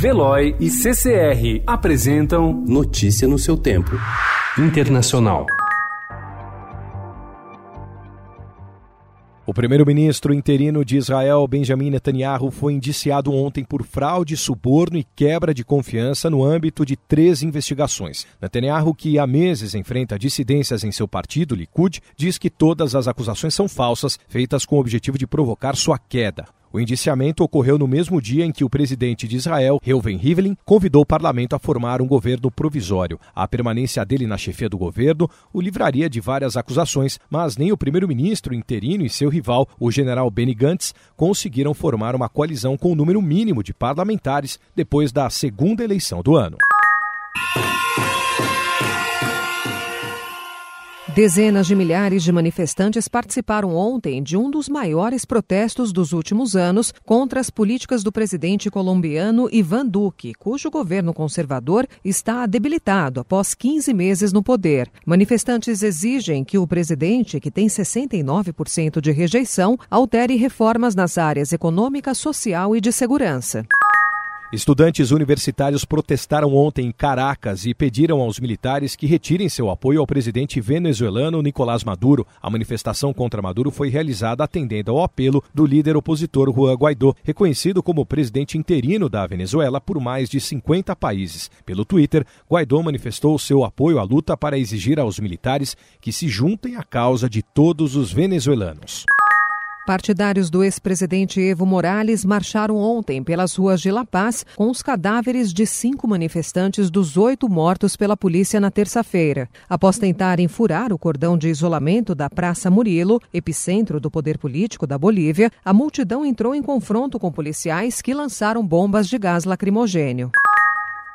Veloy e CCR apresentam Notícia no seu tempo. Internacional. O primeiro-ministro interino de Israel, Benjamin Netanyahu, foi indiciado ontem por fraude, suborno e quebra de confiança no âmbito de três investigações. Netanyahu, que há meses enfrenta dissidências em seu partido, Likud, diz que todas as acusações são falsas, feitas com o objetivo de provocar sua queda. O indiciamento ocorreu no mesmo dia em que o presidente de Israel, Reuven Rivlin, convidou o parlamento a formar um governo provisório. A permanência dele na chefia do governo o livraria de várias acusações, mas nem o primeiro-ministro interino e seu rival, o general Benny Gantz, conseguiram formar uma coalizão com o um número mínimo de parlamentares depois da segunda eleição do ano. Dezenas de milhares de manifestantes participaram ontem de um dos maiores protestos dos últimos anos contra as políticas do presidente colombiano Ivan Duque, cujo governo conservador está debilitado após 15 meses no poder. Manifestantes exigem que o presidente, que tem 69% de rejeição, altere reformas nas áreas econômica, social e de segurança. Estudantes universitários protestaram ontem em Caracas e pediram aos militares que retirem seu apoio ao presidente venezuelano Nicolás Maduro. A manifestação contra Maduro foi realizada atendendo ao apelo do líder opositor Juan Guaidó, reconhecido como presidente interino da Venezuela por mais de 50 países. Pelo Twitter, Guaidó manifestou seu apoio à luta para exigir aos militares que se juntem à causa de todos os venezuelanos. Partidários do ex-presidente Evo Morales marcharam ontem pelas ruas de La Paz com os cadáveres de cinco manifestantes dos oito mortos pela polícia na terça-feira. Após tentarem furar o cordão de isolamento da Praça Murilo, epicentro do poder político da Bolívia, a multidão entrou em confronto com policiais que lançaram bombas de gás lacrimogênio.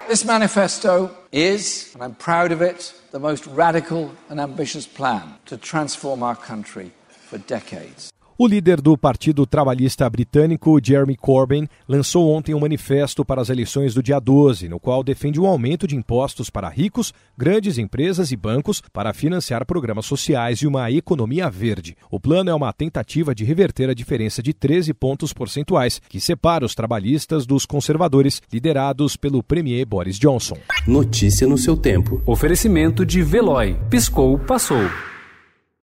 This manifesto is, and I'm proud of it, the most radical and ambitious plan to transform our country for decades. O líder do Partido Trabalhista Britânico, Jeremy Corbyn, lançou ontem um manifesto para as eleições do dia 12, no qual defende um aumento de impostos para ricos, grandes empresas e bancos para financiar programas sociais e uma economia verde. O plano é uma tentativa de reverter a diferença de 13 pontos percentuais que separa os trabalhistas dos conservadores, liderados pelo premier Boris Johnson. Notícia no seu tempo. Oferecimento de Veloy. Piscou, passou.